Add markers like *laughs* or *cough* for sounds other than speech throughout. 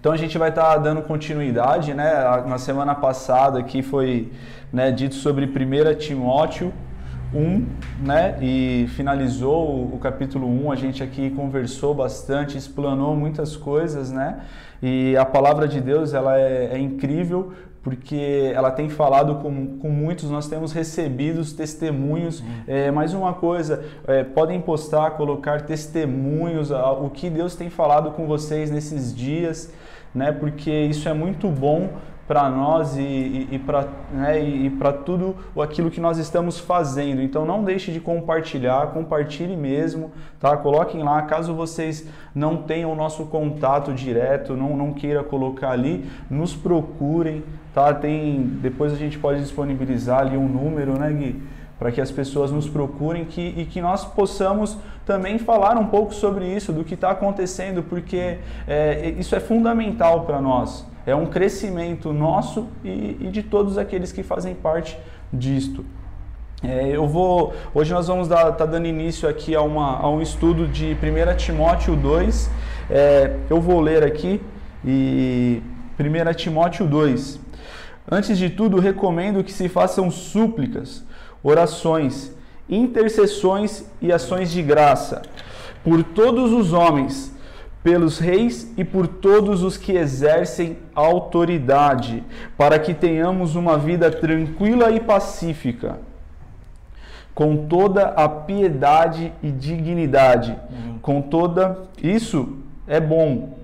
Então a gente vai estar tá dando continuidade, né? Na semana passada aqui foi né, dito sobre 1 Timóteo 1, né? E finalizou o capítulo 1, a gente aqui conversou bastante, explanou muitas coisas, né? E a palavra de Deus, ela é, é incrível porque ela tem falado com, com muitos, nós temos recebido os testemunhos. Uhum. É, mais uma coisa, é, podem postar, colocar testemunhos, o que Deus tem falado com vocês nesses dias, né? Porque isso é muito bom para nós e, e, e para né, e, para tudo aquilo que nós estamos fazendo. Então não deixe de compartilhar, compartilhe mesmo, tá? Coloquem lá, caso vocês não tenham o nosso contato direto, não, não queira colocar ali, nos procurem, tá? Tem, depois a gente pode disponibilizar ali um número, né, Gui? Para que as pessoas nos procurem que, e que nós possamos também falar um pouco sobre isso, do que está acontecendo, porque é, isso é fundamental para nós é um crescimento nosso e, e de todos aqueles que fazem parte disto. É, eu vou, hoje nós vamos estar tá dando início aqui a, uma, a um estudo de 1 Timóteo 2. É, eu vou ler aqui e 1 Timóteo 2. Antes de tudo, recomendo que se façam súplicas, orações, intercessões e ações de graça por todos os homens pelos reis e por todos os que exercem autoridade, para que tenhamos uma vida tranquila e pacífica, com toda a piedade e dignidade, uhum. com toda isso é bom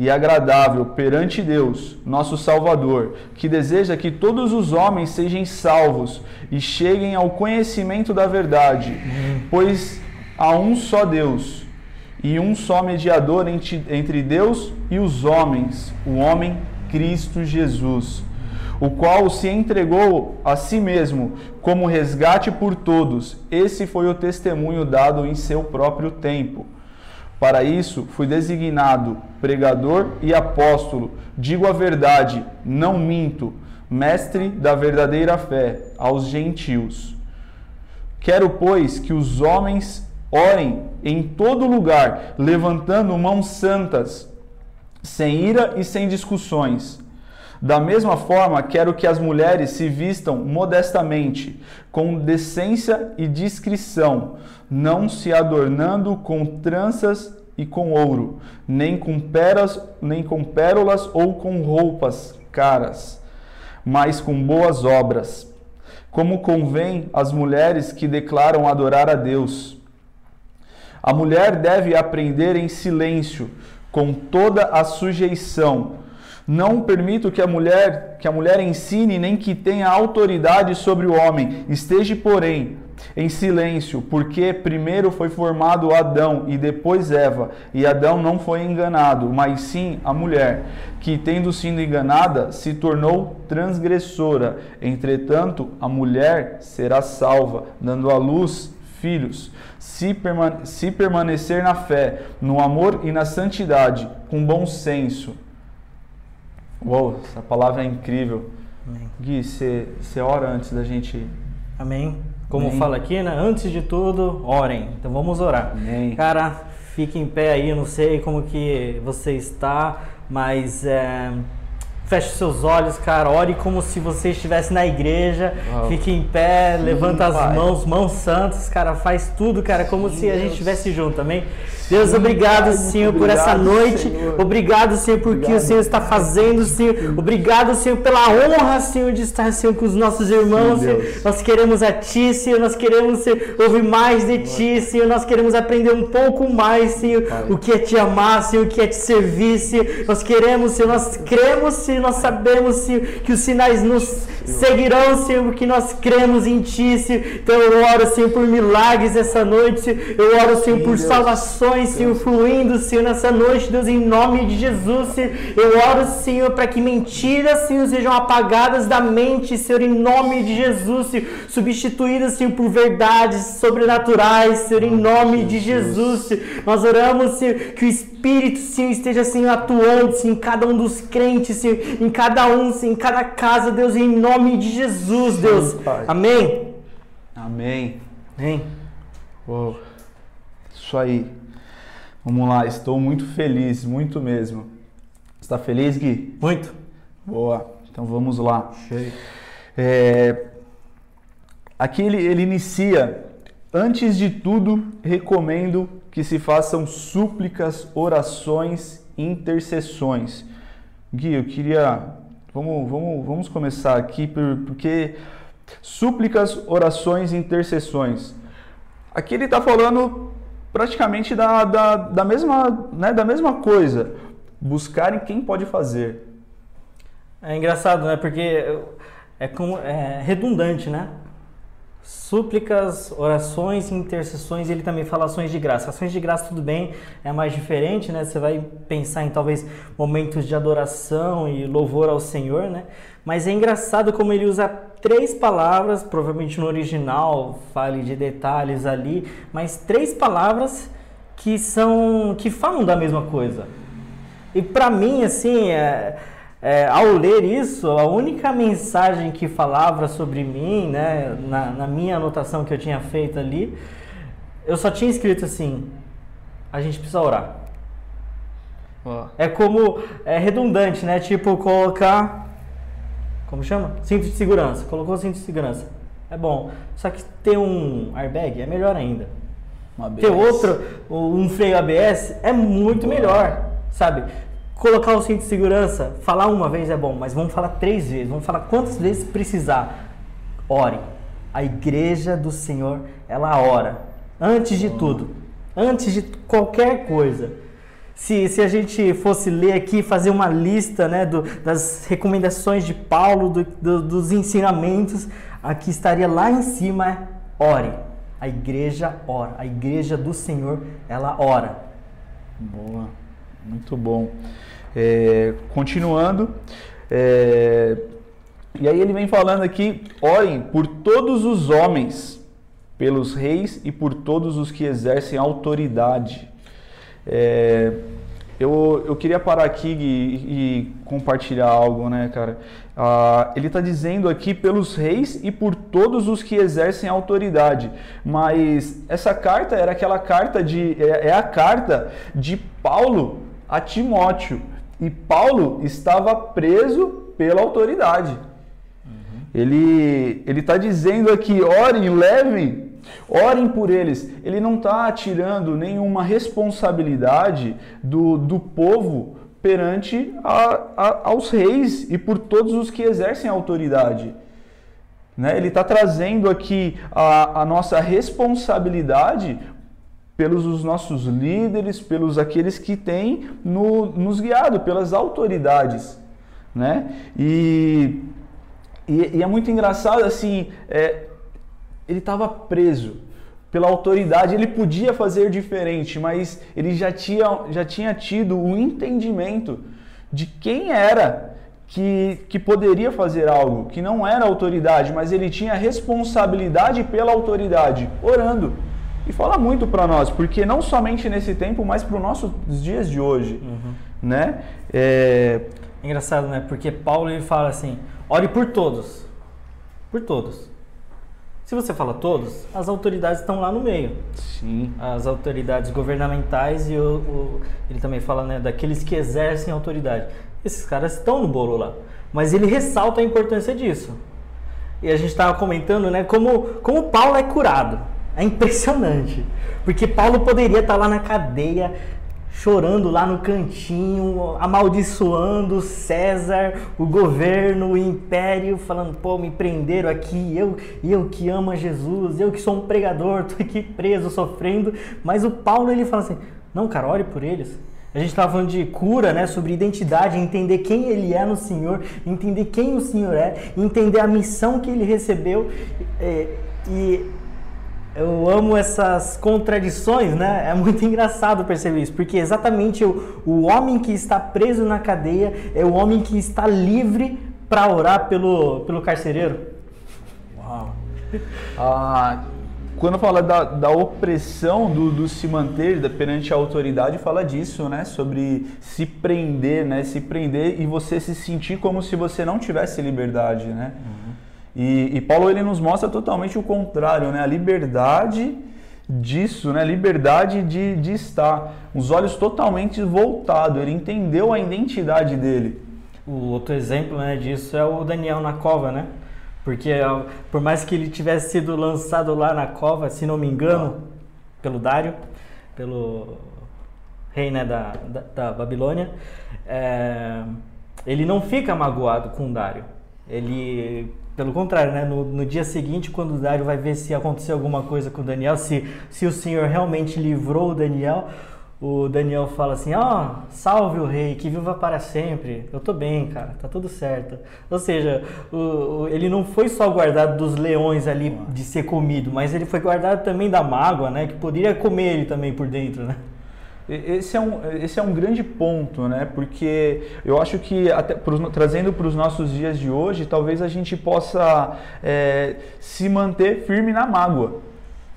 e agradável perante Deus, nosso Salvador, que deseja que todos os homens sejam salvos e cheguem ao conhecimento da verdade, pois há um só Deus e um só mediador entre Deus e os homens, o homem Cristo Jesus, o qual se entregou a si mesmo como resgate por todos. Esse foi o testemunho dado em seu próprio tempo. Para isso fui designado pregador e apóstolo. Digo a verdade, não minto, mestre da verdadeira fé aos gentios. Quero, pois, que os homens Orem em todo lugar, levantando mãos santas, sem ira e sem discussões. Da mesma forma, quero que as mulheres se vistam modestamente, com decência e discrição, não se adornando com tranças e com ouro, nem com pérolas, nem com pérolas ou com roupas caras, mas com boas obras, como convém às mulheres que declaram adorar a Deus. A mulher deve aprender em silêncio, com toda a sujeição. Não permito que a mulher, que a mulher ensine nem que tenha autoridade sobre o homem. Esteja, porém, em silêncio, porque primeiro foi formado Adão e depois Eva, e Adão não foi enganado, mas sim a mulher, que tendo sido enganada, se tornou transgressora. Entretanto, a mulher será salva, dando à luz filhos se, permane se permanecer na fé, no amor e na santidade, com bom senso. Uou, essa palavra é incrível. Amém. Gui, você ora antes da gente. Amém. Como Amém. fala aqui, né? Antes de tudo, orem. Então vamos orar. Amém. Cara, fique em pé aí, eu não sei como que você está, mas. É Feche seus olhos, cara. Ore como se você estivesse na igreja. Uau. Fique em pé, Sim, levanta as pai. mãos, mãos santas, cara. Faz tudo, cara, como Sim, se a gente estivesse junto, amém? Deus, obrigado, Senhor, por essa noite. Obrigado, Senhor, por que o Senhor está fazendo, Senhor. Obrigado, Senhor, pela honra, Senhor, de estar, Senhor, com os nossos irmãos, Senhor. Nós queremos a Ti, Senhor. Nós queremos, Senhor, ouvir mais de Ti, Senhor. Nós queremos aprender um pouco mais, Senhor, o que é Te amar, Senhor, o que é Te servir, Senhor. Nós queremos, Senhor, nós cremos, Senhor, nós sabemos, Senhor, que os sinais nos seguirão, Senhor, porque nós cremos em Ti, Senhor. Então eu oro, Senhor, por milagres essa noite, Senhor. Eu oro, Senhor, por salvações Senhor, fluindo, Senhor, nessa noite, Deus, em nome de Jesus, Senhor. Eu oro, Senhor, para que mentiras, Senhor, sejam apagadas da mente, Senhor, em nome de Jesus, Senhor. Substituídas, Senhor, por verdades sobrenaturais, Senhor, em nome de Jesus, Senhor. Nós oramos, Senhor, que o Espírito, Senhor, esteja, Senhor, atuando, Senhor, em cada um dos crentes, Senhor, em cada um, Senhor, em cada casa, Deus, em nome de Jesus, Deus. Amém. Amém. Amém. Oh, isso aí. Vamos lá, estou muito feliz, muito mesmo. Está feliz, Gui? Muito. Boa. Então vamos lá. É, aqui ele, ele inicia. Antes de tudo, recomendo que se façam súplicas, orações, intercessões. Gui, eu queria. Vamos, vamos, vamos começar aqui, porque súplicas, orações e intercessões. Aqui ele está falando praticamente da, da, da, mesma, né, da mesma coisa. Buscarem quem pode fazer. É engraçado, né? Porque é, como, é redundante, né? Súplicas, orações, intercessões, ele também fala ações de graça. Ações de graça, tudo bem, é mais diferente, né? Você vai pensar em talvez momentos de adoração e louvor ao Senhor, né? Mas é engraçado como ele usa três palavras, provavelmente no original, fale de detalhes ali, mas três palavras que são que falam da mesma coisa. E para mim, assim, é, é, ao ler isso, a única mensagem que falava sobre mim, né, na, na, minha anotação que eu tinha feito ali, eu só tinha escrito assim: a gente precisa orar. Oh. É como é redundante, né? Tipo colocar, como chama? Cinto de segurança. Colocou cinto de segurança. É bom. Só que ter um airbag é melhor ainda. Ter outro, um freio ABS é muito melhor, sabe? Colocar o cinto de segurança, falar uma vez é bom, mas vamos falar três vezes, vamos falar quantas vezes precisar. Ore. A igreja do Senhor, ela ora. Antes de tudo. Antes de qualquer coisa. Se, se a gente fosse ler aqui, fazer uma lista né, do, das recomendações de Paulo, do, do, dos ensinamentos, aqui estaria lá em cima: ore. A igreja ora. A igreja do Senhor, ela ora. Boa. Muito bom. É, continuando, é, e aí ele vem falando aqui: orem por todos os homens, pelos reis e por todos os que exercem autoridade. É, eu, eu queria parar aqui e, e compartilhar algo, né, cara? Ah, ele está dizendo aqui pelos reis e por todos os que exercem autoridade. Mas essa carta era aquela carta de. É, é a carta de Paulo a Timóteo. E Paulo estava preso pela autoridade. Uhum. Ele está dizendo aqui: orem, levem, orem por eles. Ele não está tirando nenhuma responsabilidade do, do povo perante a, a, aos reis e por todos os que exercem autoridade. Né? Ele está trazendo aqui a, a nossa responsabilidade pelos os nossos líderes, pelos aqueles que têm no, nos guiado, pelas autoridades, né? E, e, e é muito engraçado assim, é, ele estava preso pela autoridade, ele podia fazer diferente, mas ele já tinha, já tinha tido o entendimento de quem era que, que poderia fazer algo, que não era autoridade, mas ele tinha responsabilidade pela autoridade, orando. E fala muito para nós, porque não somente nesse tempo, mas para os nossos dias de hoje, uhum. né? É... Engraçado, né? Porque Paulo ele fala assim, ore por todos, por todos. Se você fala todos, as autoridades estão lá no meio. Sim. As autoridades governamentais e o, o, ele também fala né, daqueles que exercem autoridade. Esses caras estão no bolo lá. Mas ele ressalta a importância disso. E a gente estava comentando, né, como, como Paulo é curado. É impressionante. Porque Paulo poderia estar lá na cadeia, chorando lá no cantinho, amaldiçoando César, o governo, o império, falando, pô, me prenderam aqui, eu, eu que amo a Jesus, eu que sou um pregador, *laughs* tô aqui preso, sofrendo. Mas o Paulo, ele fala assim, não, cara, ore por eles. A gente estava falando de cura, né, sobre identidade, entender quem ele é no Senhor, entender quem o Senhor é, entender a missão que ele recebeu. É, e eu amo essas contradições, né? É muito *laughs* engraçado perceber isso, porque exatamente o, o homem que está preso na cadeia é o homem que está livre para orar pelo, pelo carcereiro. Uau! Ah, quando fala da, da opressão do, do se manter da, perante a autoridade, fala disso, né? Sobre se prender, né? Se prender e você se sentir como se você não tivesse liberdade, né? Uhum. E, e, Paulo ele nos mostra totalmente o contrário, né? A liberdade disso, né? Liberdade de, de estar. Os olhos totalmente voltados. Ele entendeu a identidade dele. O outro exemplo né, disso é o Daniel na cova, né? Porque por mais que ele tivesse sido lançado lá na cova, se não me engano, pelo Dário, pelo rei né, da, da, da Babilônia, é, ele não fica magoado com o Dário. Ele, pelo contrário, né, no, no, dia seguinte, quando o Dário vai ver se aconteceu alguma coisa com o Daniel, se, se o Senhor realmente livrou o Daniel, o Daniel fala assim: Ó, oh, salve o rei, que viva para sempre. Eu tô bem, cara, tá tudo certo. Ou seja, o, o, ele não foi só guardado dos leões ali de ser comido, mas ele foi guardado também da mágoa, né? Que poderia comer ele também por dentro, né? Esse é, um, esse é um grande ponto, né? Porque eu acho que, até pros, trazendo para os nossos dias de hoje, talvez a gente possa é, se manter firme na mágoa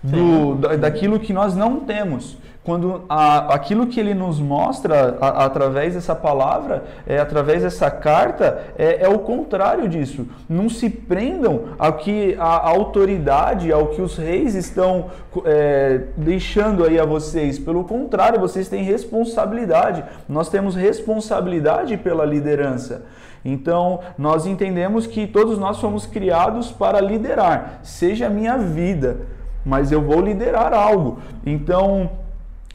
do, daquilo que nós não temos quando a, aquilo que ele nos mostra a, através dessa palavra, é, através dessa carta, é, é, o contrário disso. Não se prendam ao que a autoridade, ao que os reis estão é, deixando aí a vocês. Pelo contrário, vocês têm responsabilidade. Nós temos responsabilidade pela liderança. Então, nós entendemos que todos nós fomos criados para liderar, seja a minha vida, mas eu vou liderar algo. Então,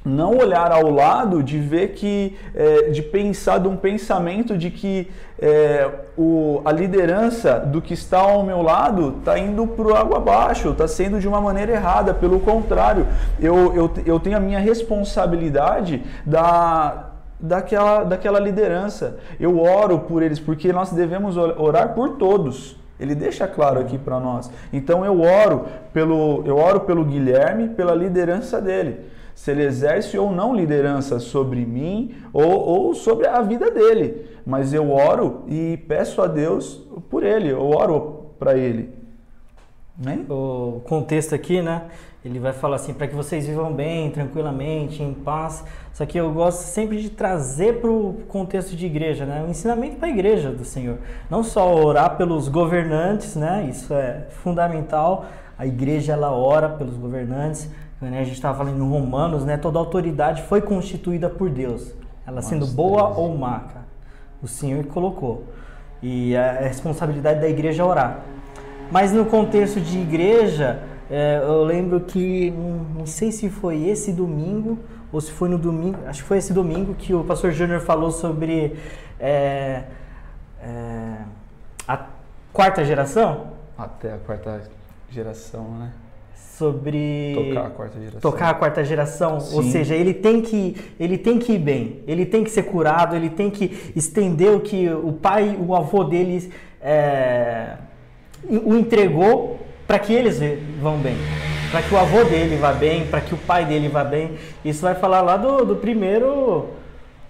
não olhar ao lado de ver que, é, de pensar de um pensamento de que é, o, a liderança do que está ao meu lado está indo para água abaixo, está sendo de uma maneira errada. Pelo contrário, eu, eu, eu tenho a minha responsabilidade da, daquela, daquela liderança. Eu oro por eles, porque nós devemos orar por todos. Ele deixa claro aqui para nós. Então eu oro pelo eu oro pelo Guilherme, pela liderança dele se ele exerce ou não liderança sobre mim ou, ou sobre a vida dele. Mas eu oro e peço a Deus por ele, eu oro para ele. Né? O contexto aqui, né? Ele vai falar assim, para que vocês vivam bem, tranquilamente, em paz. Só que eu gosto sempre de trazer para o contexto de igreja, né? O ensinamento para a igreja do Senhor. Não só orar pelos governantes, né? Isso é fundamental. A igreja, ela ora pelos governantes, né? A gente estava falando em Romanos, né? Toda autoridade foi constituída por Deus. Ela sendo boa ou má, cara. O Senhor colocou. E a responsabilidade da igreja é orar. Mas no contexto de igreja, é, eu lembro que, não sei se foi esse domingo, ou se foi no domingo, acho que foi esse domingo que o pastor Júnior falou sobre é, é, a quarta geração. Até a quarta geração, né? Sobre tocar a quarta geração. Tocar a quarta geração, ou seja, ele tem que ele tem que ir bem, ele tem que ser curado, ele tem que estender o que o pai, o avô deles é, o entregou para que eles vão bem, para que o avô dele vá bem, para que o pai dele vá bem. Isso vai falar lá do, do primeiro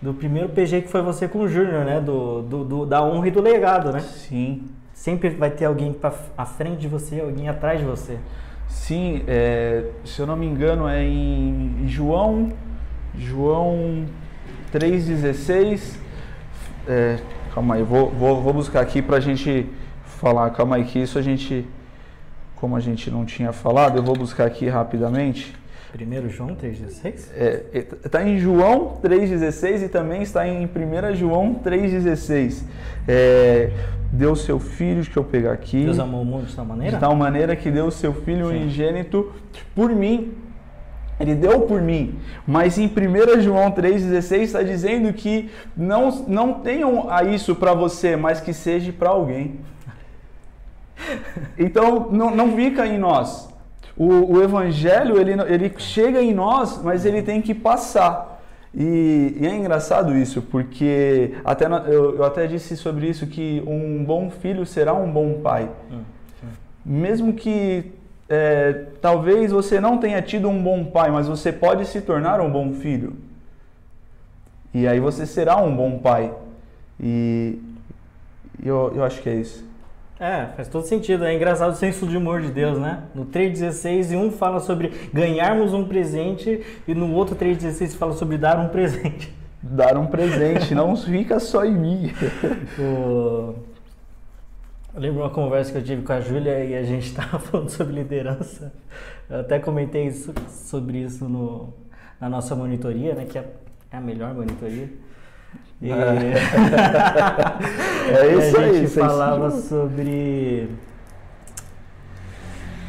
do primeiro PG que foi você com o Júnior, né? Do, do, do, da honra e do legado, né? Sim. Sempre vai ter alguém pra, à frente de você, alguém atrás de você. Sim, é, se eu não me engano é em João, João 3,16. É, calma aí, vou, vou, vou buscar aqui para a gente falar. Calma aí, que isso a gente, como a gente não tinha falado, eu vou buscar aqui rapidamente. Primeiro João 3,16? Está é, tá em João 3,16 e também está em 1 João 3,16. É, deu seu filho, deixa eu pegar aqui. Deus amou o mundo de tal maneira? De tal maneira que deu o seu filho Sim. unigênito por mim. Ele deu por mim. Mas em 1 João 3,16 está dizendo que não, não tenham a isso para você, mas que seja para alguém. *laughs* Então não, não fica em nós. O, o evangelho, ele, ele chega em nós, mas ele tem que passar. E, e, é engraçado isso, porque até eu, eu, até disse sobre isso que um bom filho será um bom pai. Hum, Mesmo que é, talvez você não tenha tido um bom pai, mas você pode se tornar um bom filho. E aí você será um bom pai. E eu, eu acho que é isso. É, faz todo sentido. É engraçado o senso de humor de Deus, né? No 3,16, um fala sobre ganharmos um presente e no outro 3,16 fala sobre dar um presente. Dar um presente, não fica só em mim. *laughs* o... Eu lembro uma conversa que eu tive com a Júlia e a gente *laughs* estava falando sobre liderança. Eu até comentei isso, sobre isso no, na nossa monitoria, né? Que é, é a melhor monitoria. E... É. *laughs* é *laughs* isso aí. A gente falava sobre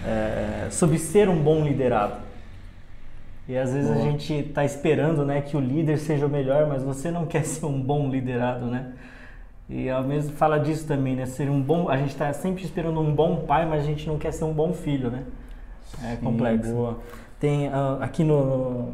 é, sobre ser um bom liderado. E às vezes Boa. a gente está esperando, né, que o líder seja o melhor, mas você não quer *laughs* ser um bom liderado, né? E ao mesmo fala disso também, né? Ser um bom, a gente está sempre esperando um bom pai, mas a gente não quer ser um bom filho, né? É Sim, complexo. Boa. Tem uh, aqui no,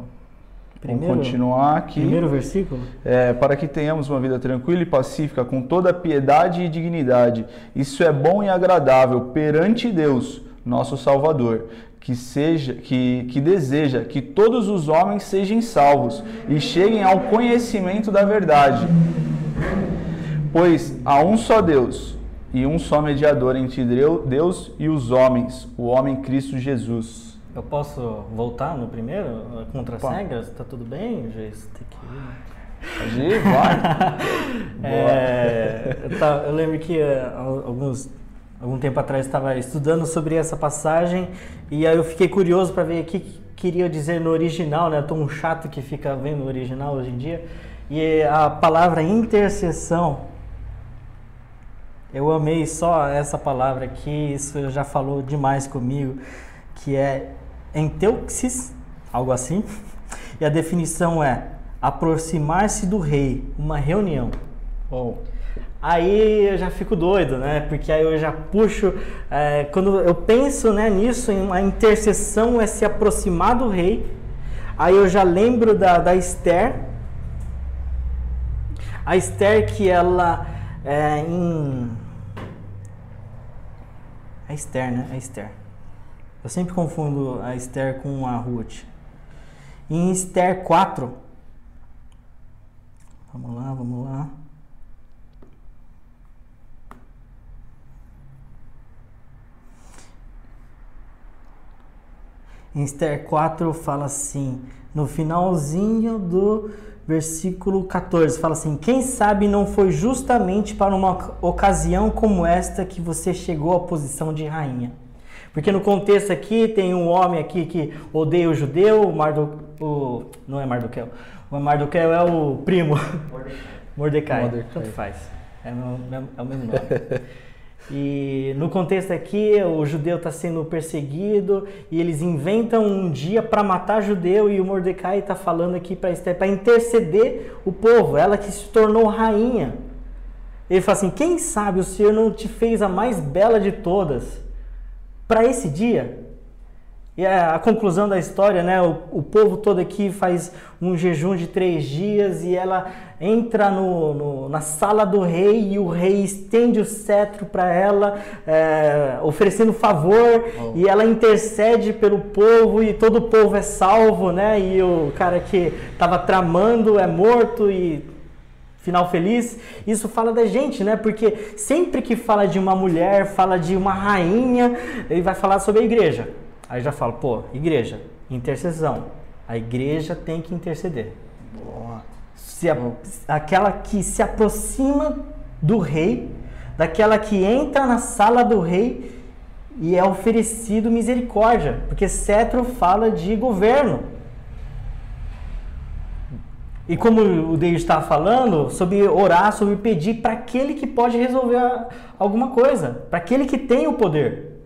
Primeiro, Vamos continuar aqui. Primeiro versículo? É, para que tenhamos uma vida tranquila e pacífica, com toda piedade e dignidade. Isso é bom e agradável perante Deus, nosso Salvador, que seja que, que deseja que todos os homens sejam salvos e cheguem ao conhecimento da verdade. Pois há um só Deus e um só mediador entre Deus e os homens, o homem Cristo Jesus eu posso voltar no primeiro? Contra as regras? Tá tudo bem, juiz? Tem que ir. Né? Pode ir, vai. *laughs* é, eu, tá, eu, lembro que uh, alguns, algum tempo atrás estava estudando sobre essa passagem e aí eu fiquei curioso para ver o que queria dizer no original, né? Eu tô um chato que fica vendo o original hoje em dia. E a palavra intercessão, eu amei só essa palavra aqui, isso já falou demais comigo, que é enteuxis, algo assim. E a definição é aproximar-se do rei, uma reunião. Oh. Aí eu já fico doido, né? Porque aí eu já puxo. É, quando eu penso né, nisso, em uma intercessão é se aproximar do rei. Aí eu já lembro da, da Esther. A Esther que ela é em. É Esther, né? É Esther. Eu sempre confundo a Esther com a Ruth. Em Esther 4, vamos lá, vamos lá. Em Esther 4 fala assim, no finalzinho do versículo 14, fala assim: Quem sabe não foi justamente para uma ocasião como esta que você chegou à posição de rainha? Porque no contexto aqui tem um homem aqui que odeia o judeu, o Mardo, o, não é Mardoqueu, o Mardoqueu é o primo. Mordecai. Mordecai. Tanto faz. É, é o mesmo nome. *laughs* E no contexto aqui, o judeu está sendo perseguido e eles inventam um dia para matar judeu e o Mordecai está falando aqui para Esther para interceder o povo, ela que se tornou rainha. Ele fala assim: quem sabe o Senhor não te fez a mais bela de todas? Para esse dia. E a, a, conclusão da história, né? O, o, povo todo aqui faz um jejum de três dias e ela entra no, no na sala do rei e o rei estende o cetro para ela, é, oferecendo favor oh. e ela intercede pelo povo e todo o povo é salvo, né? E o cara que estava tramando é morto e final feliz. Isso fala da gente, né? Porque sempre que fala de uma mulher, fala de uma rainha, ele vai falar sobre a igreja. Aí já fala, pô, igreja, intercessão. A igreja tem que interceder. Boa. Se a, aquela que se aproxima do rei, daquela que entra na sala do rei e é oferecido misericórdia, porque cetro fala de governo. E como o Deus está falando, sobre orar, sobre pedir para aquele que pode resolver alguma coisa, para aquele que tem o poder.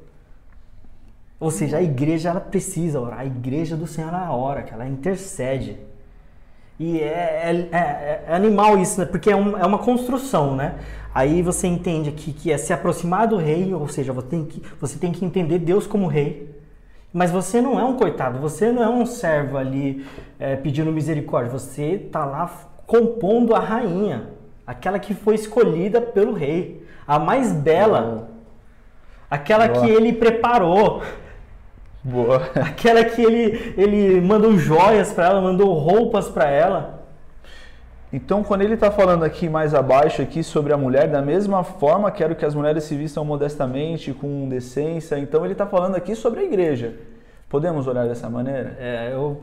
Ou seja, a igreja ela precisa orar, a igreja do Senhor ela ora, ela intercede. E é, é, é, é animal isso, né? porque é, um, é, uma construção, né? Aí você entende que, que é se aproximar do rei, ou seja, você tem que, você tem que entender Deus como rei. Mas você não é um coitado, você não é um servo ali é, pedindo misericórdia, você está lá compondo a rainha, aquela que foi escolhida pelo rei, a mais bela, aquela Boa. que ele preparou. Boa. *laughs* Aquela que ele, ele mandou joias para ela, mandou roupas para ela. Então, quando ele está falando aqui mais abaixo aqui sobre a mulher, da mesma forma quero que as mulheres se vistam modestamente, com decência. Então, ele está falando aqui sobre a igreja. Podemos olhar dessa maneira? É, eu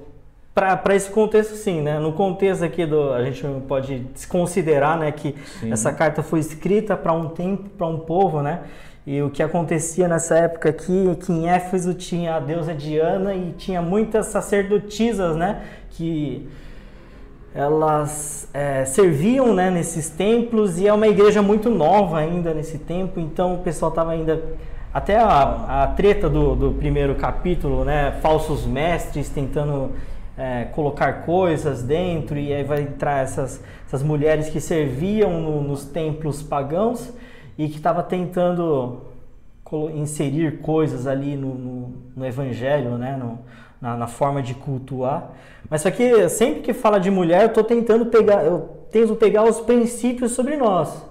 para esse contexto sim, né? No contexto aqui do a gente pode considerar, né, que sim. essa carta foi escrita para um tempo, para um povo, né? E o que acontecia nessa época aqui, que em Éfeso tinha a deusa Diana e tinha muitas sacerdotisas, né? Que elas é, serviam né, nesses templos e é uma igreja muito nova ainda nesse tempo, então o pessoal estava ainda até a, a treta do, do, primeiro capítulo, né, falsos mestres tentando é, colocar coisas dentro e aí vai entrar essas, essas mulheres que serviam no, nos templos pagãos e que estava tentando inserir coisas ali no, no, no evangelho, né, no, na, na, forma de cultuar. Mas só que sempre que fala de mulher, eu estou tentando pegar, eu tento pegar os princípios sobre nós,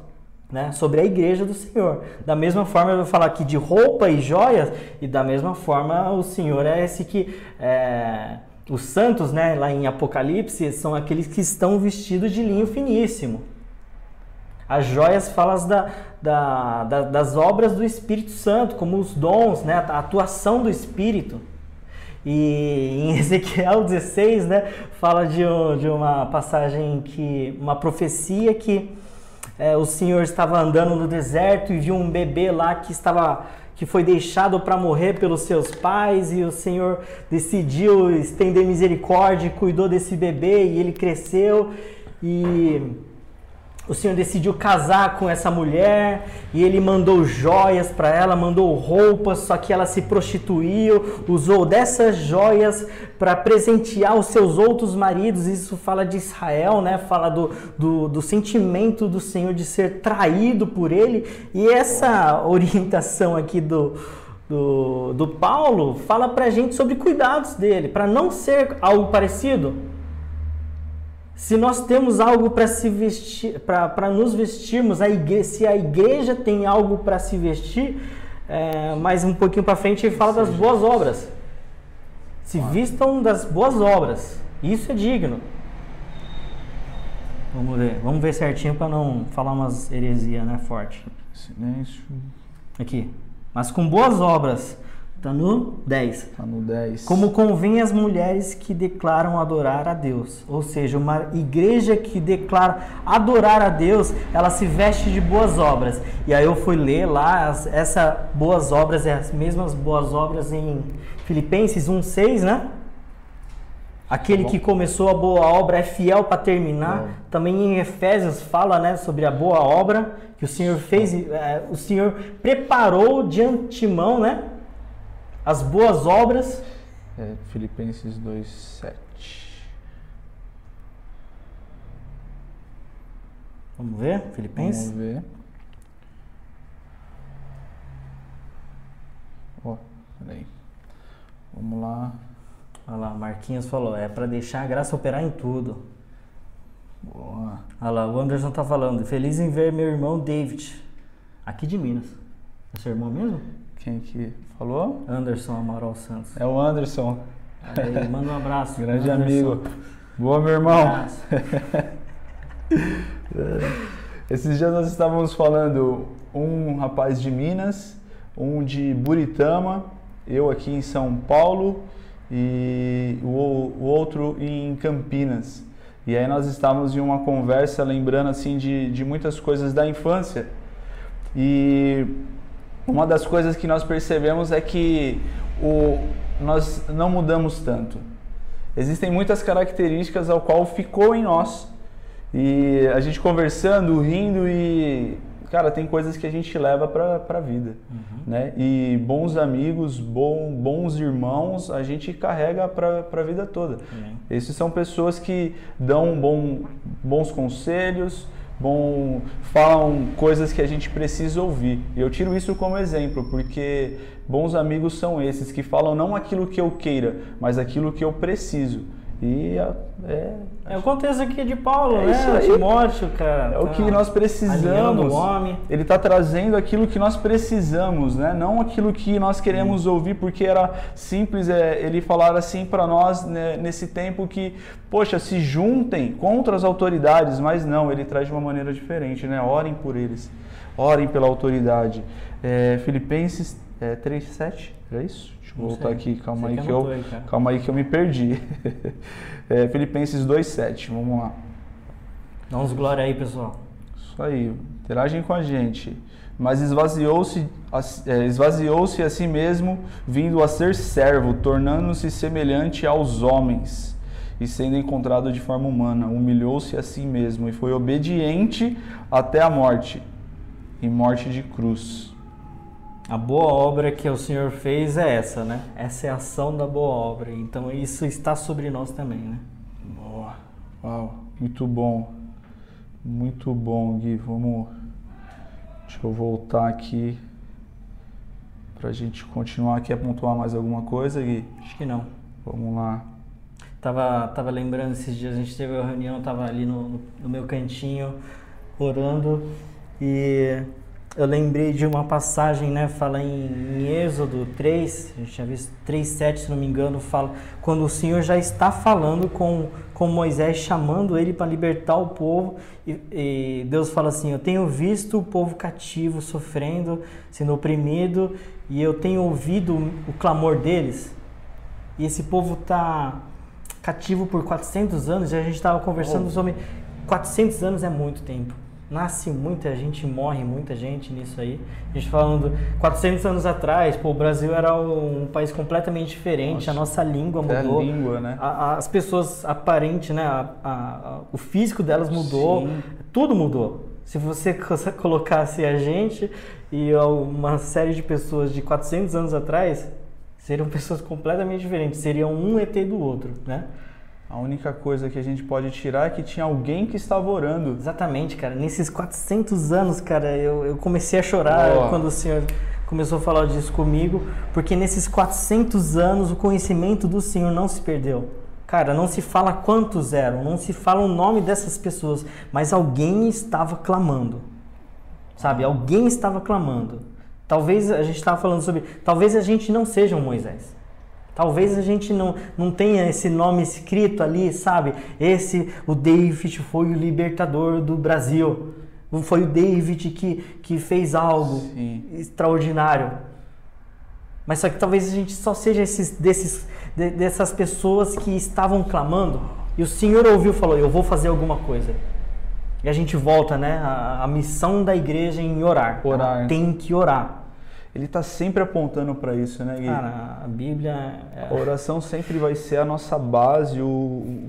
né? sobre a igreja do Senhor. Da mesma forma, eu vou falar aqui de roupa e joias, e da mesma forma, o Senhor é esse que. É, os santos, né, lá em Apocalipse, são aqueles que estão vestidos de linho finíssimo. As joias falam da, da, da, das obras do Espírito Santo, como os dons, né, a atuação do Espírito. E em Ezequiel 16, né, fala de, de uma passagem que, uma profecia que é, o Senhor estava andando no deserto e viu um bebê lá que estava que foi deixado para morrer pelos seus pais e o Senhor decidiu estender misericórdia e cuidou desse bebê e ele cresceu e o Senhor decidiu casar com essa mulher e ele mandou joias para ela, mandou roupas, só que ela se prostituiu, usou dessas joias para presentear os seus outros maridos. Isso fala de Israel, né? Fala do, do, do sentimento do Senhor de ser traído por ele. E essa *laughs* orientação aqui do, do, do Paulo fala para a gente sobre cuidados dele, para não ser algo parecido se nós temos algo para se vestir, para nos vestirmos, a igreja, se a igreja tem algo para se vestir, é, mais um pouquinho para frente ele fala das boas obras. Se vistam das boas obras. Isso é digno. Vamos ver, vamos ver certinho para não falar umas heresias, né, forte. Silêncio. Aqui. Mas com boas obras Está no 10. Está no 10. Como convém as mulheres que declaram adorar a Deus. Ou seja, uma igreja que declara adorar a Deus, ela se veste de boas obras. E aí eu fui ler lá, as, essa boas obras é as mesmas boas obras em Filipenses 1,6, né? Aquele tá que começou a boa obra é fiel para terminar. Também em Efésios fala né, sobre a boa obra que o Senhor fez, é, o Senhor preparou de antemão, né? As boas obras. É, Filipenses 2:7. Vamos ver, Filipenses? Vamos ver. Ó, oh, peraí. Vamos lá. Olha lá, Marquinhos falou, é para deixar a graça operar em tudo. Boa. Olha lá, o Anderson tá falando, feliz em ver meu irmão David, aqui de Minas. É seu irmão mesmo? Quem que falou? Anderson Amaral Santos. É o Anderson. Aí, manda um abraço. Grande Anderson. amigo. Boa, meu irmão. *laughs* Esses dias nós estávamos falando um rapaz de Minas, um de Buritama, eu aqui em São Paulo e o, o outro em Campinas. E aí nós estávamos em uma conversa lembrando assim de, de muitas coisas da infância. E uma das coisas que nós percebemos é que o, nós não mudamos tanto. Existem muitas características ao qual ficou em nós. E a gente conversando, rindo e cara, tem coisas que a gente leva para a vida, uhum. né? E bons amigos, bom, bons irmãos, a gente carrega para a vida toda. Uhum. Esses são pessoas que dão bom, bons conselhos, bom, falam coisas que a gente precisa ouvir. Eu tiro isso como exemplo, porque bons amigos são esses que falam não aquilo que eu queira, mas aquilo que eu preciso. E é, é, é o contexto aqui de Paulo, é né? Timóteo, cara. É o que tá nós precisamos. O homem. Ele está trazendo aquilo que nós precisamos, né? Não aquilo que nós queremos hum. ouvir, porque era simples é, ele falar assim para nós né, nesse tempo que, poxa, se juntem contra as autoridades, mas não, ele traz de uma maneira diferente, né? Orem por eles, orem pela autoridade. É, Filipenses é, 3,7, é isso? Vou voltar aqui, calma aí que, eu, aí, calma aí que eu me perdi. *laughs* é, Filipenses 2:7, vamos lá. Dá uns glória aí, pessoal. Isso aí, interagem com a gente. Mas esvaziou-se é, esvaziou-se a si mesmo, vindo a ser servo, tornando-se semelhante aos homens e sendo encontrado de forma humana, humilhou-se a si mesmo e foi obediente até a morte e morte de cruz. A boa obra que o Senhor fez é essa, né? Essa é a ação da boa obra. Então isso está sobre nós também, né? Boa. Uau, muito bom. Muito bom, Gui. Vamos. Deixa eu voltar aqui para a gente continuar. Quer pontuar mais alguma coisa, Gui? Acho que não. Vamos lá. Tava, tava lembrando esses dias, a gente teve uma reunião, tava ali no, no meu cantinho orando e eu lembrei de uma passagem, né, fala em, em Êxodo 3, a gente tinha visto 3:7, se não me engano, fala quando o Senhor já está falando com, com Moisés, chamando ele para libertar o povo, e, e, Deus fala assim: Eu tenho visto o povo cativo sofrendo, sendo oprimido, e eu tenho ouvido o clamor deles, e esse povo está cativo por 400 anos, e a gente estava conversando oh. sobre 400 anos é muito tempo nasce muita gente, morre muita gente nisso aí. A gente falando 400 anos atrás, pô, o Brasil era um país completamente diferente, nossa, a nossa língua mudou. É a língua, né? A, as pessoas aparente, né, a, a, o físico delas mudou, Sim. tudo mudou. Se você *laughs* colocasse a gente e uma série de pessoas de 400 anos atrás, seriam pessoas completamente diferentes, seriam um ET do outro, né? A única coisa que a gente pode tirar é que tinha alguém que estava orando. Exatamente, cara. Nesses 400 anos, cara, eu, eu comecei a chorar oh. quando o Senhor começou a falar disso comigo, porque nesses 400 anos o conhecimento do Senhor não se perdeu. Cara, não se fala quantos eram, não se fala o nome dessas pessoas, mas alguém estava clamando. Sabe? Alguém estava clamando. Talvez a gente estava falando sobre. Talvez a gente não seja um Moisés. Talvez a gente não, não tenha esse nome escrito ali, sabe? Esse, o David foi o libertador do Brasil. Foi o David que, que fez algo Sim. extraordinário. Mas só que talvez a gente só seja esses, desses, de, dessas pessoas que estavam clamando e o Senhor ouviu e falou: Eu vou fazer alguma coisa. E a gente volta, né? A, a missão da igreja em orar. Orar. Ela tem que orar ele está sempre apontando para isso, né, Gui? Cara, a Bíblia. É... A oração sempre vai ser a nossa base, o,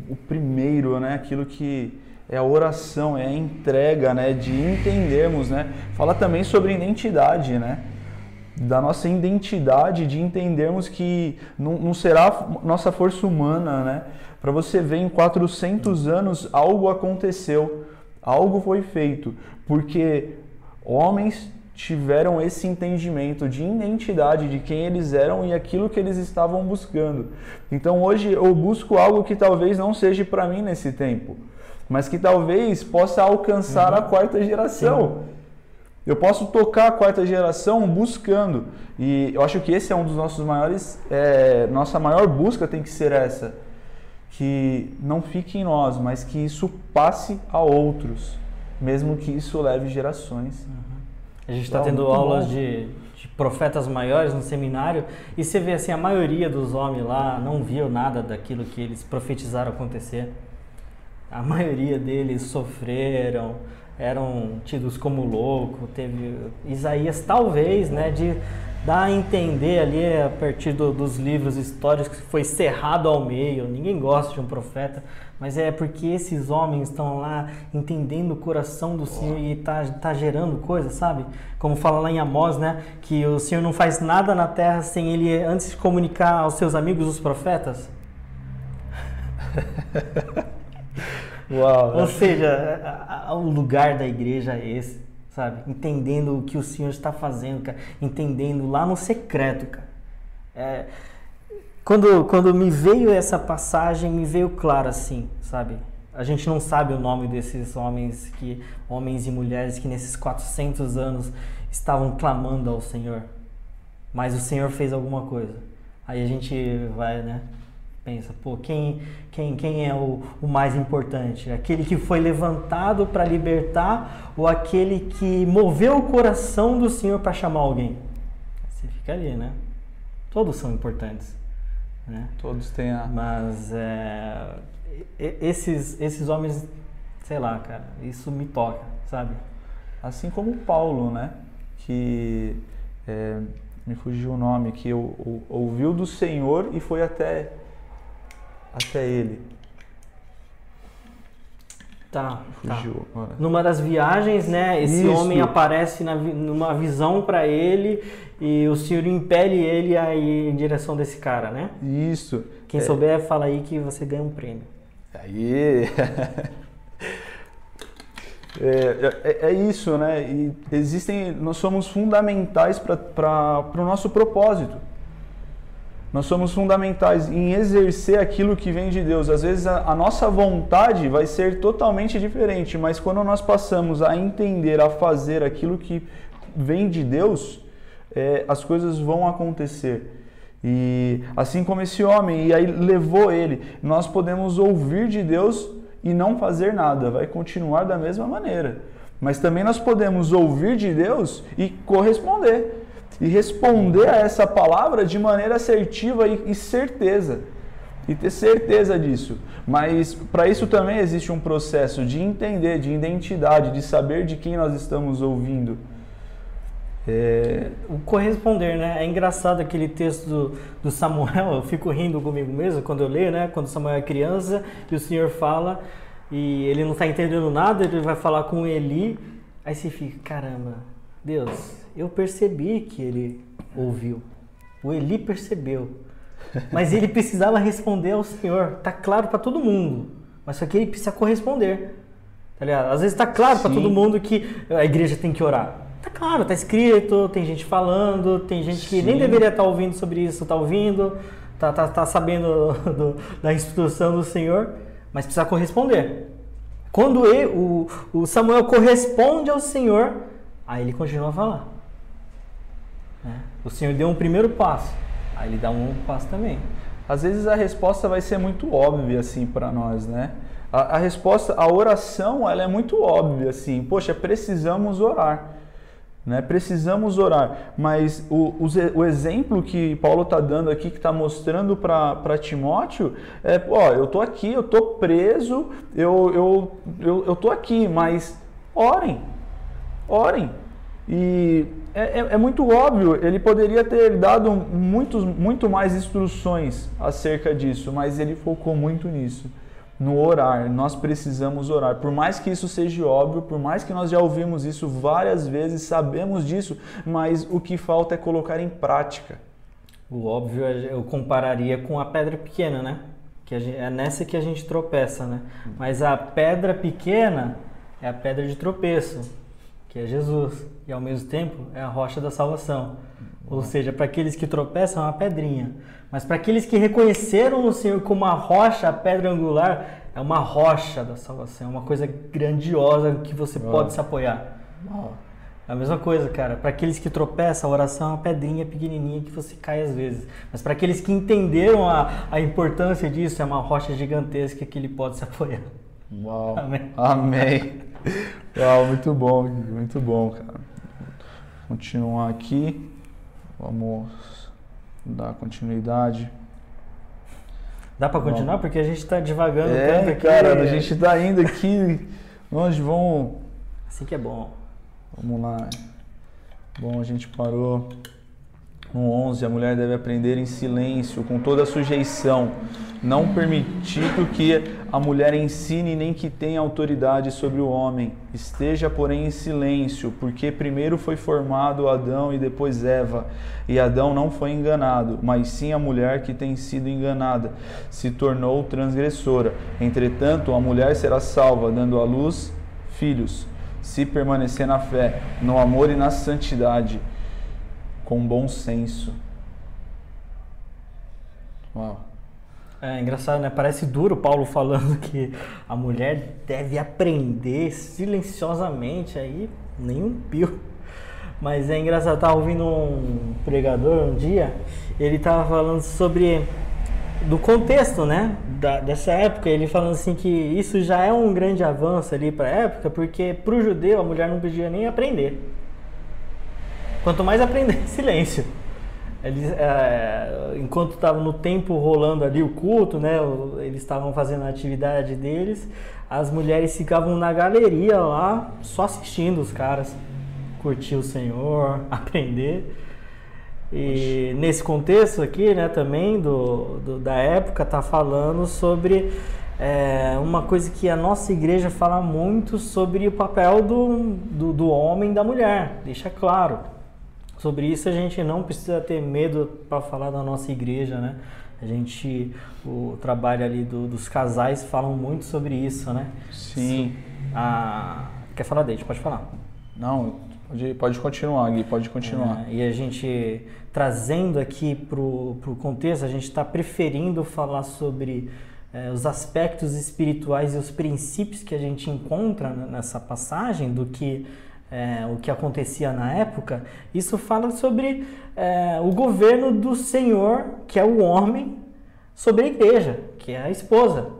o primeiro, né? Aquilo que é a oração, é a entrega, né? De entendermos, né? Fala também sobre identidade, né? Da nossa identidade, de entendermos que não, não será nossa força humana, né? Para você ver, em 400 anos algo aconteceu, algo foi feito, porque homens tiveram esse entendimento de identidade de quem eles eram e aquilo que eles estavam buscando. Então hoje eu busco algo que talvez não seja para mim nesse tempo, mas que talvez possa alcançar uhum. a quarta geração. Sim. Eu posso tocar a quarta geração buscando. E eu acho que esse é um dos nossos maiores. É, nossa maior busca tem que ser essa. Que não fique em nós, mas que isso passe a outros. Mesmo que isso leve gerações. A gente está tendo aulas de, de, profetas maiores no seminário e você vê assim, a maioria dos homens lá não viu nada daquilo que eles profetizaram acontecer. A maioria deles sofreram, eram tidos como louco. Teve Isaías talvez, né, de dar a entender ali a partir do, dos livros históricos que foi cerrado ao meio. Ninguém gosta de um profeta, mas é porque esses homens estão lá entendendo o coração do Senhor e tá, tá gerando coisa, sabe? Como fala lá em Amós, né? Que o Senhor não faz nada na terra sem ele antes de comunicar aos seus amigos os profetas. *laughs* Uau! Ou seja, o lugar da igreja é esse, sabe? Entendendo o que o Senhor está fazendo, cara. Entendendo lá no secreto, cara. É, quando, quando me veio essa passagem, me veio claro assim, sabe? A gente não sabe o nome desses homens que homens e mulheres que nesses 400 anos estavam clamando ao Senhor. Mas o Senhor fez alguma coisa. Aí a gente vai, né? Pensa, pô, quem, quem, quem é o, o mais importante? Aquele que foi levantado para libertar ou aquele que moveu o coração do Senhor para chamar alguém? Você fica ali, né? Todos são importantes. Né? Todos têm a. Mas é, esses, esses homens, sei lá, cara, isso me toca, sabe? Assim como Paulo, né? Que é, me fugiu o nome, que ouviu do Senhor e foi até, até ele. Tá, fugiu. Tá. Numa das viagens, né? Esse Isso. homem aparece na, numa visão para ele e o Senhor impele ele a ir em direção desse cara, né? Isso. Quem é. souber, fala aí que você ganha um prêmio. Aí. *laughs* É, é, é, isso, né? E existem, nós somos fundamentais para o nosso propósito. Nós somos fundamentais em exercer aquilo que vem de Deus. Às vezes a, a, nossa vontade vai ser totalmente diferente, mas quando nós passamos a entender, a fazer aquilo que vem de Deus, é, as coisas vão acontecer. E assim como esse homem, e aí levou ele, nós podemos ouvir de Deus e não fazer nada, vai continuar da mesma maneira. Mas também nós podemos ouvir de Deus e corresponder. E responder a essa palavra de maneira assertiva e, e certeza. E ter certeza disso. Mas para isso também existe um processo de entender, de identidade, de saber de quem nós estamos ouvindo. É... O corresponder, né? É engraçado aquele texto do, do, Samuel, eu fico rindo comigo mesmo quando eu leio, né? Quando Samuel é criança e o Senhor fala e ele não está entendendo nada, ele vai falar com Eli, aí você fica, caramba, Deus, eu percebi que ele ouviu. O Eli percebeu. Mas ele precisava responder ao Senhor. Tá claro para todo mundo, mas só que ele precisa corresponder. Tá ligado? Às vezes está claro para todo mundo que a igreja tem que orar. Tá claro, tá escrito, tem gente falando, tem gente que Sim. nem deveria estar tá ouvindo sobre isso, tá ouvindo, tá, tá, tá sabendo *laughs* do, da instrução do Senhor, mas precisa corresponder. Quando ele, o, o Samuel corresponde ao Senhor, aí ele continua a falar. O Senhor deu um primeiro passo, aí ele dá um passo também. Às vezes a resposta vai ser muito óbvia assim para nós, né? A, a, resposta, a oração, ela é muito óbvia assim. Poxa, precisamos orar. Né? Precisamos orar, mas o, o, o exemplo que Paulo está dando aqui, que está mostrando para Timóteo, é: ó, eu estou aqui, eu estou preso, eu eu eu eu estou aqui, mas orem, orem. E é, é, é, muito óbvio, ele poderia ter dado muitos, muito mais instruções acerca disso, mas ele focou muito nisso no orar. Nós precisamos orar. Por mais que isso seja óbvio, por mais que nós já ouvimos isso várias vezes, sabemos disso, mas o que falta é colocar em prática. O óbvio eu compararia com a pedra pequena, né? Que gente, é nessa que a gente tropeça, né? Mas a pedra pequena é a pedra de tropeço, que é Jesus, e ao mesmo tempo é a rocha da salvação. Ou seja, para aqueles que tropeçam, é uma pedrinha. Mas para aqueles que reconheceram o Senhor como a rocha, a pedra angular, é uma rocha da salvação, é uma coisa grandiosa que você pode se apoiar. É a mesma coisa, cara. Para aqueles que tropeçam, a oração é uma pedrinha pequenininha que você cai às vezes. Mas para aqueles que entenderam a, a importância disso, é uma rocha gigantesca que ele pode se apoiar. Uau. Amém. Amém. Uau, muito bom, muito bom, cara. Continuar aqui. Vamos dar continuidade. Dá para continuar? Porque a gente está devagando é, tanto aqui. cara, a gente está indo aqui. Nós vamos... Assim que é bom. Vamos lá. Bom, a gente parou no 11. A mulher deve aprender em silêncio, com toda sujeição não permitido que a mulher ensine nem que tenha autoridade sobre o homem. Esteja, porém, em silêncio, porque primeiro foi formado Adão e depois Eva. E Adão não foi enganado, mas sim a mulher que tem sido enganada, se tornou transgressora. Entretanto, a mulher será salva, dando à luz filhos, se permanecer na fé, no amor e na santidade, com bom senso. Uau. É engraçado, né? Parece duro Paulo falando *laughs* que a mulher deve aprender silenciosamente aí, nenhum pio. Mas é engraçado, eu tava ouvindo um pregador um dia, ele tava falando sobre do contexto, né, da, dessa época, ele falando assim que isso já é um grande avanço ali para a época, porque para o judeu a mulher não podia nem aprender. Quanto mais aprender *laughs* silêncio. eles, é, enquanto estava no tempo rolando ali o culto, né, eles estavam fazendo a atividade deles, as mulheres ficavam na galeria lá, só assistindo os caras, curtir o Senhor, *laughs* aprender. E Oxi. nesse contexto aqui, né, também do, do da época, tá falando sobre é, uma coisa que a nossa igreja fala muito sobre o papel do, do, do homem e da mulher, deixa claro. Sobre isso a gente não precisa ter medo para falar da nossa igreja, né? A gente, o trabalho ali do, dos casais falam muito sobre isso, né? Sim. A, quer falar, Deide? Pode falar. Não, pode, pode continuar, Gui, pode continuar. É, e a gente, trazendo aqui para o contexto, a gente está preferindo falar sobre é, os aspectos espirituais e os princípios que a gente encontra nessa passagem do que é, o que acontecia na época, isso fala sobre é, o governo do Senhor, que é o homem, sobre a igreja, que é a esposa.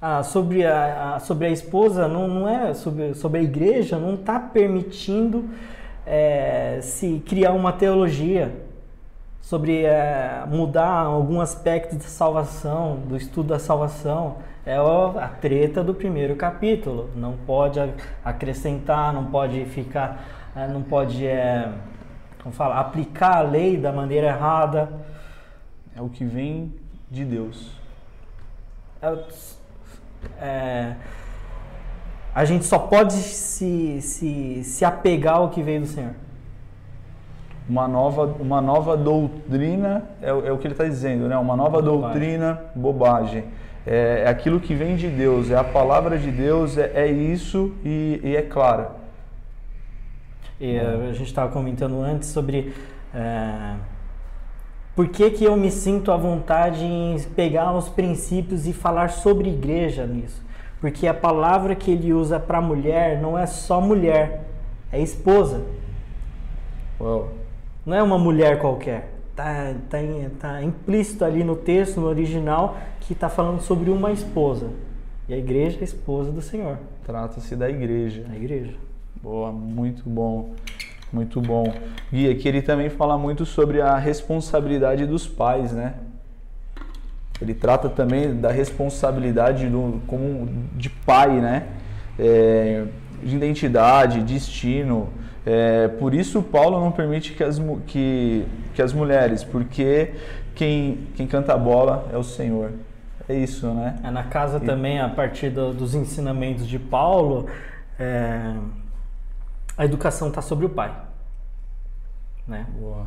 Ah, sobre, a, a, sobre a esposa, não, não é sobre, sobre a igreja, não está permitindo é, se criar uma teologia sobre é, mudar algum aspecto da salvação, do estudo da salvação. É a treta do primeiro capítulo. Não pode acrescentar, não pode ficar, é, não pode, é, como fala, aplicar a lei da maneira errada. É o que vem de Deus. É, é, a gente só pode se, se, se apegar ao que veio do Senhor uma nova, uma nova doutrina, é, é o que ele está dizendo, né? uma nova bobagem. doutrina, bobagem. É, é, aquilo que vem de Deus, é a palavra de Deus, é, é isso e, e, é clara. E, a gente estava comentando antes sobre é, por que, que eu me sinto à vontade em pegar os princípios e falar sobre igreja nisso. Porque a palavra que ele usa para mulher não é só mulher, é esposa. Uau. Não é uma mulher qualquer. Tá, tá, tá implícito ali no texto, no original, que está falando sobre uma esposa. E a igreja é a esposa do Senhor. Trata-se da igreja. A igreja. Boa, muito bom. Muito bom. Gui, aqui ele também fala muito sobre a responsabilidade dos pais, né? Ele trata também da responsabilidade do, como de pai, né? É, de identidade, destino. É, por isso Paulo não permite que as, que, que as mulheres, porque quem, quem canta a bola é o Senhor. É isso, né? É, na casa e... também, a partir do, dos ensinamentos de Paulo, é, a educação está sobre o pai. Né? Boa.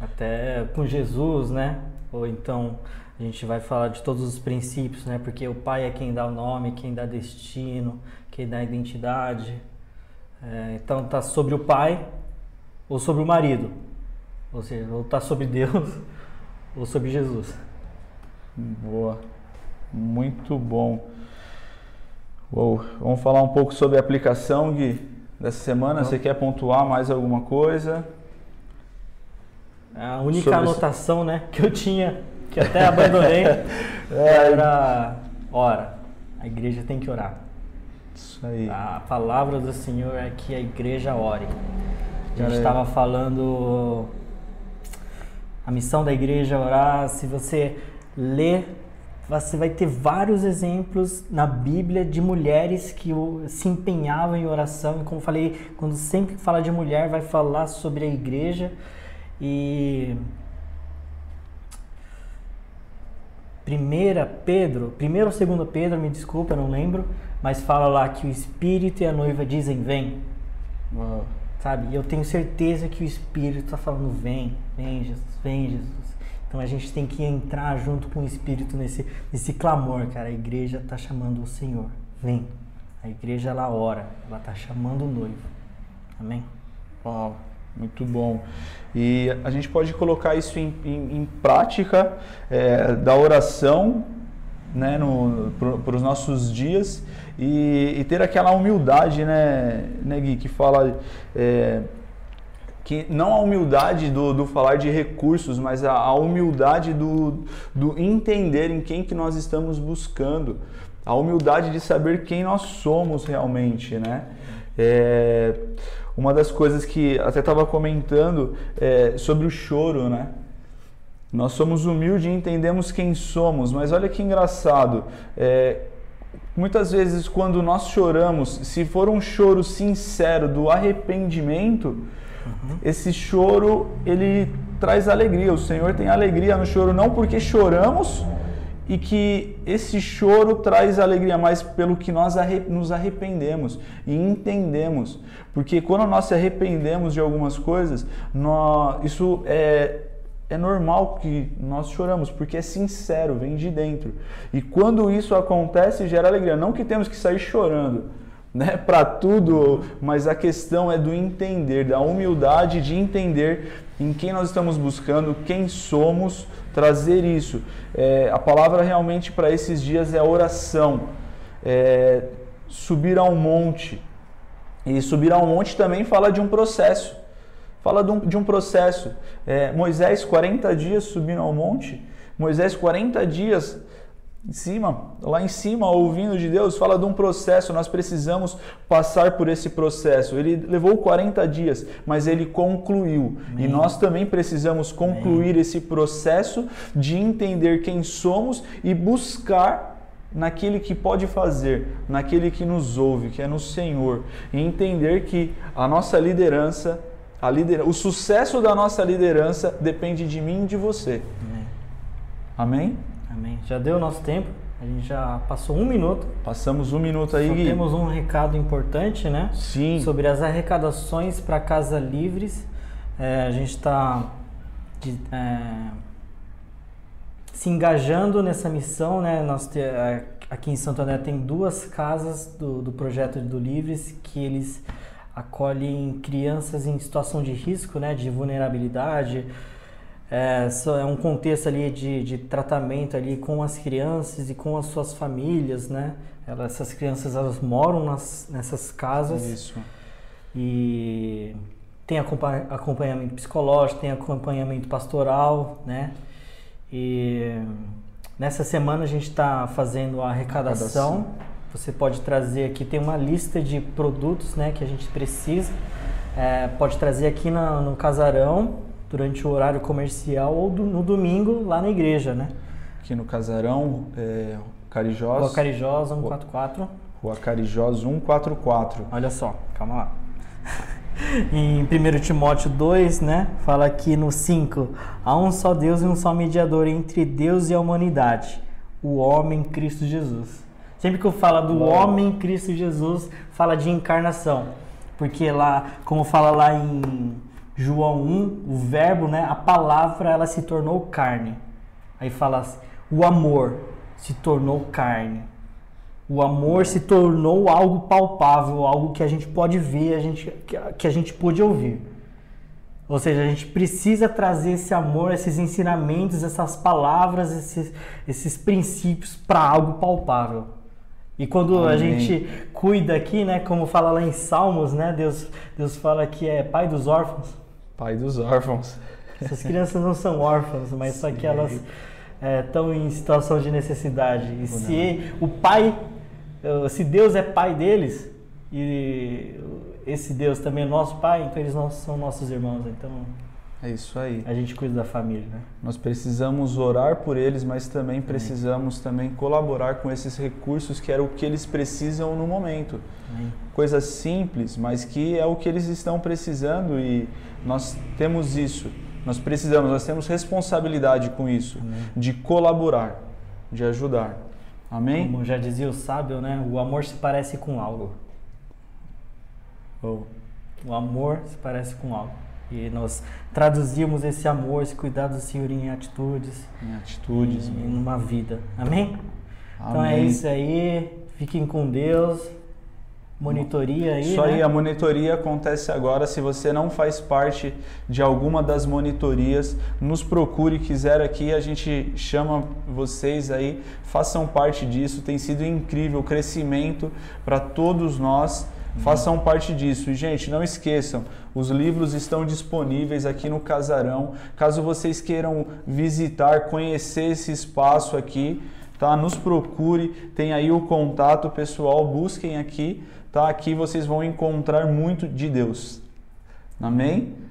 Até com Jesus, né? Ou então a gente vai falar de todos os princípios, né? Porque o pai é quem dá o nome, quem dá destino, quem dá identidade. É, então está sobre o pai ou sobre o marido, ou seja, ou está sobre Deus *laughs* ou sobre Jesus. Boa, muito bom. Uou. Vamos falar um pouco sobre a aplicação Gui, dessa semana. Você quer pontuar mais alguma coisa? A única sobre anotação, né, que eu tinha, que até abandonei, *laughs* é. era ora. A igreja tem que orar. Isso aí. A palavra do Senhor é que a igreja ore. A gente estava falando a missão da igreja é orar. Se você ler, você vai ter vários exemplos na Bíblia de mulheres que se empenhavam em oração. E como falei, quando sempre fala de mulher, vai falar sobre a igreja. E primeira Pedro, primeiro ou segundo Pedro, me desculpa, eu não lembro mas fala lá que o Espírito e a noiva dizem vem. Uau. Sabe? E eu tenho certeza que o Espírito está falando vem, vem Jesus, vem Jesus. Então a gente tem que entrar junto com o Espírito nesse, nesse clamor, cara. A igreja está chamando o Senhor, vem. A igreja ela ora, ela está chamando o noivo. Amém? Uau, muito bom. E a gente pode colocar isso em, em, em prática é, da oração né, para os nossos dias e, e, ter aquela humildade, né, né Gui, que fala é, que não a humildade do, do falar de recursos, mas a, a, humildade do, do entender em quem que nós estamos buscando, a humildade de saber quem nós somos realmente, né? É, uma das coisas que até estava comentando é sobre o choro, né? Nós somos humildes e entendemos quem somos, mas olha que engraçado. É, muitas vezes, quando nós choramos, se for um choro sincero do arrependimento, uhum. esse choro ele traz alegria. O Senhor tem alegria no choro, não porque choramos e que esse choro traz alegria, mas pelo que nós nos arrependemos e entendemos. Porque quando nós se arrependemos de algumas coisas, nós, isso é é normal que nós choramos, porque é sincero, vem de dentro. E quando isso acontece, gera alegria. Não que temos que sair chorando, né, para tudo, mas a questão é do entender, da humildade de entender em quem nós estamos buscando, quem somos, trazer isso. É, a palavra realmente para esses dias é oração, é, subir ao monte. E subir ao monte também fala de um processo. Fala de um, de um processo. É, Moisés, 40 dias subindo ao monte. Moisés, 40 dias em cima, lá em cima, ouvindo de Deus, fala de um processo. Nós precisamos passar por esse processo. Ele levou 40 dias, mas ele concluiu. Amém. E nós também precisamos concluir Amém. esse processo de entender quem somos e buscar naquele que pode fazer, naquele que nos ouve, que é no Senhor, e entender que a nossa liderança a lider... O sucesso da nossa liderança depende de mim e de você. Amém? Amém? Já deu o nosso tempo. A gente já passou um minuto. Um minuto aí. Só temos um recado importante, né? Sim. Sobre as arrecadações para Casa Livres. É, a gente está é, se engajando nessa missão, né? Nós te, aqui em Santo André tem duas casas do, do projeto do Livres que eles acolhem crianças em situação de risco, né, de vulnerabilidade. É, é um contexto ali de, de tratamento ali com as crianças e com as suas famílias, né? Elas, essas crianças elas moram nas, nessas casas. Isso. E tem acompanhamento psicológico, tem acompanhamento pastoral, né? E nessa semana a gente está fazendo a arrecadação. arrecadação você pode trazer aqui, tem uma lista de produtos né, que a gente precisa. É, pode trazer aqui na, no casarão durante o horário comercial ou do, no domingo lá na igreja, né? Aqui no casarão, é, Carijós. Rua Carijós 144. Rua Carijós 144. Olha só, calma lá. *laughs* em 1 Timóteo 2, né, fala aqui no 5: há um só Deus e um só mediador entre Deus e a humanidade, o homem Cristo Jesus. Sempre que eu falo do homem Cristo Jesus, fala de encarnação. Porque lá, como fala lá em João 1, o verbo, né, a palavra, ela se tornou carne. Aí fala assim, o amor se tornou carne. O amor se tornou algo palpável, algo que a gente pode ver, a gente, que a gente pôde ouvir. Ou seja, a gente precisa trazer esse amor, esses ensinamentos, essas palavras, esses, esses princípios para algo palpável. E quando Amém. a gente cuida aqui, né, como fala lá em Salmos, né, Deus, Deus fala que é pai dos órfãos. Pai dos órfãos. Essas crianças não são órfãs, mas Sim. só que elas estão é, em situação de necessidade. E se o pai, eh, se Deus é pai deles, e esse Deus também é nosso pai, então eles não são nossos irmãos. Então é isso aí. A gente cuida da família, né? Nós precisamos orar por eles, mas também precisamos também colaborar com esses recursos que era o que eles precisam no momento. Amém. Coisas simples, mas que é o que eles estão precisando e nós temos isso. Nós precisamos, nós temos responsabilidade com isso, Amém. de colaborar, de ajudar. Amém? Como já dizia o sábio, né? O amor se parece com algo. Oh. O amor se parece com algo. E nós traduzimos esse amor, esse cuidado do Senhor em atitudes. Em atitudes. Em, em uma vida. Amém? Amém? Então é isso aí. Fiquem com Deus. Monitoria aí. Isso né? aí, a monitoria acontece agora. Se você não faz parte de alguma das monitorias, nos procure, quiser aqui, a gente chama vocês aí, façam parte disso. Tem sido incrível o crescimento para todos nós Façam parte disso. E, gente, não esqueçam, os livros estão disponíveis aqui no Casarão. Caso vocês queiram visitar, conhecer esse espaço aqui, tá? Nos procure, tem aí o contato pessoal, busquem aqui, tá? Aqui vocês vão encontrar muito de Deus. Amém?